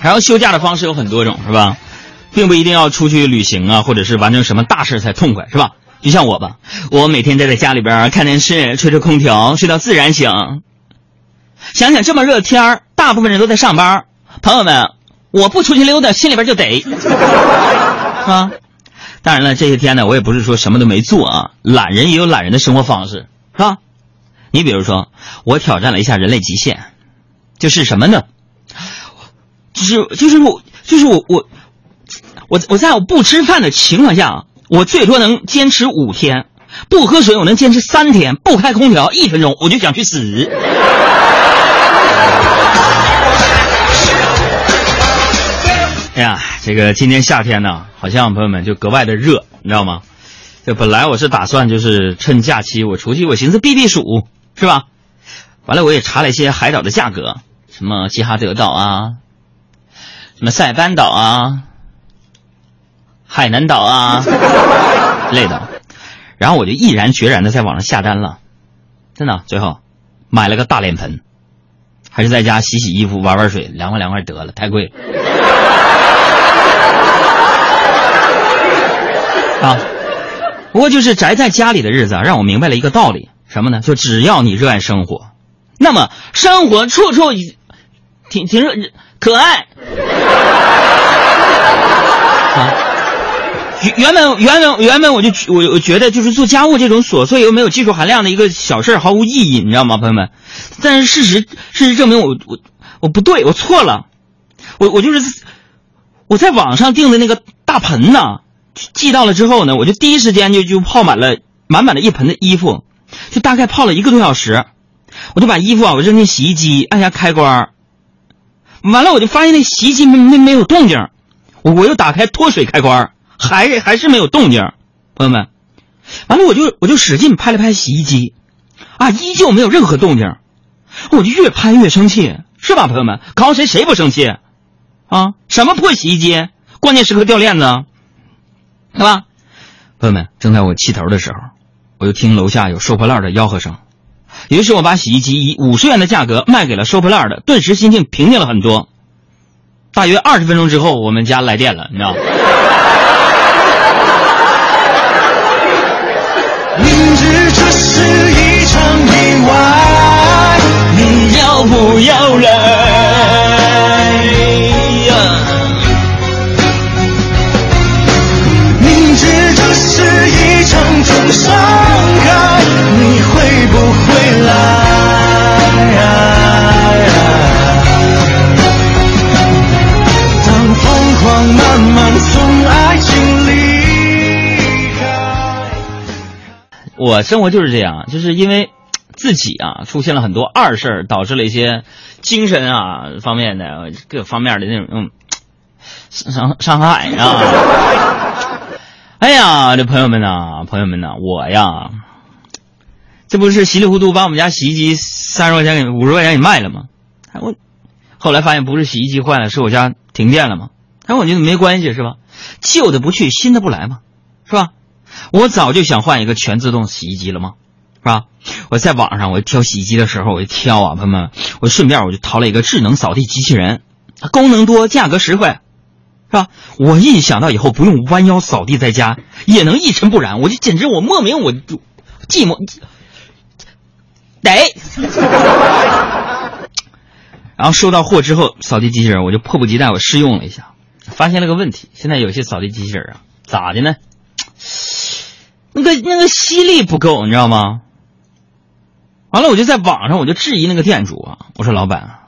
然后休假的方式有很多种，是吧？并不一定要出去旅行啊，或者是完成什么大事才痛快，是吧？就像我吧，我每天待在家里边看电视，吹着空调，睡到自然醒。想想这么热的天，大部分人都在上班，朋友们，我不出去溜达，心里边就得，是吧。当然了，这些天呢，我也不是说什么都没做啊，懒人也有懒人的生活方式，是吧？你比如说，我挑战了一下人类极限，就是什么呢？就是就是我就是我我我我在我不吃饭的情况下，我最多能坚持五天；不喝水，我能坚持三天；不开空调一分钟，我就想去死。哎呀，这个今天夏天呢，好像朋友们就格外的热，你知道吗？就本来我是打算就是趁假期我出去，我寻思避避暑，是吧？完了，我也查了一些海岛的价格，什么吉哈德岛啊，什么塞班岛啊，海南岛啊 类的，然后我就毅然决然的在网上下单了，真的，最后买了个大脸盆，还是在家洗洗衣服、玩玩水，凉快凉快得了，太贵了。啊，不过就是宅在家里的日子啊，让我明白了一个道理，什么呢？就只要你热爱生活，那么生活处处挺挺热可爱。啊，原本原本原本我就我我觉得就是做家务这种琐碎又没有技术含量的一个小事毫无意义，你知道吗，朋友们？但是事实事实证明我我我不对，我错了，我我就是我在网上订的那个大盆呢。寄到了之后呢，我就第一时间就就泡满了满满的一盆的衣服，就大概泡了一个多小时，我就把衣服啊我扔进洗衣机，按下开关，完了我就发现那洗衣机没没没有动静，我又打开脱水开关，还还是没有动静，朋友们，完了我就我就使劲拍了拍洗衣机，啊依旧没有任何动静，我就越拍越生气，是吧，朋友们？搞谁谁不生气？啊，什么破洗衣机，关键时刻掉链子。是吧，朋友们，正在我气头的时候，我就听楼下有收破烂的吆喝声，于是我把洗衣机以五十元的价格卖给了收破烂的，顿时心情平静了很多。大约二十分钟之后，我们家来电了，你知道吗？明知这是一场我生活就是这样，就是因为自己啊出现了很多二事儿，导致了一些精神啊方面的各方面的那种伤伤害啊。哎呀，这朋友们呐，朋友们呐，我呀，这不是稀里糊涂把我们家洗衣机三十块钱给五十块钱给卖了吗？我后来发现不是洗衣机坏了，是我家停电了吗？哎，我觉得没关系是吧？旧的不去，新的不来嘛，是吧？我早就想换一个全自动洗衣机了吗？是吧？我在网上我挑洗衣机的时候，我一挑啊，朋友们，我顺便我就淘了一个智能扫地机器人，功能多，价格实惠。是吧？我一想到以后不用弯腰扫地，在家也能一尘不染，我就简直我莫名我就寂寞得。然后收到货之后，扫地机器人我就迫不及待我试用了一下，发现了个问题。现在有些扫地机器人啊，咋的呢？那个那个吸力不够，你知道吗？完了，我就在网上我就质疑那个店主啊，我说老板，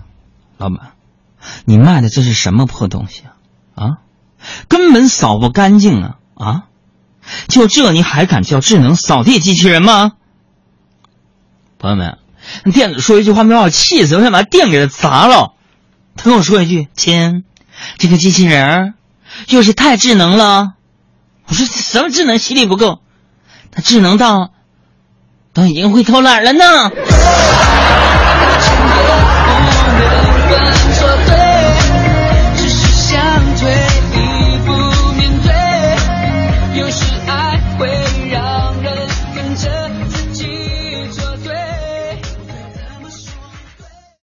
老板，你卖的这是什么破东西啊？啊，根本扫不干净啊！啊，就这你还敢叫智能扫地机器人吗？朋友们，店主说一句话没把我气死，我想把店给他砸了。他跟我说一句：“亲，这个机器人又是太智能了。”我说：“什么智能？吸力不够？他智能到都已经会偷懒了呢。”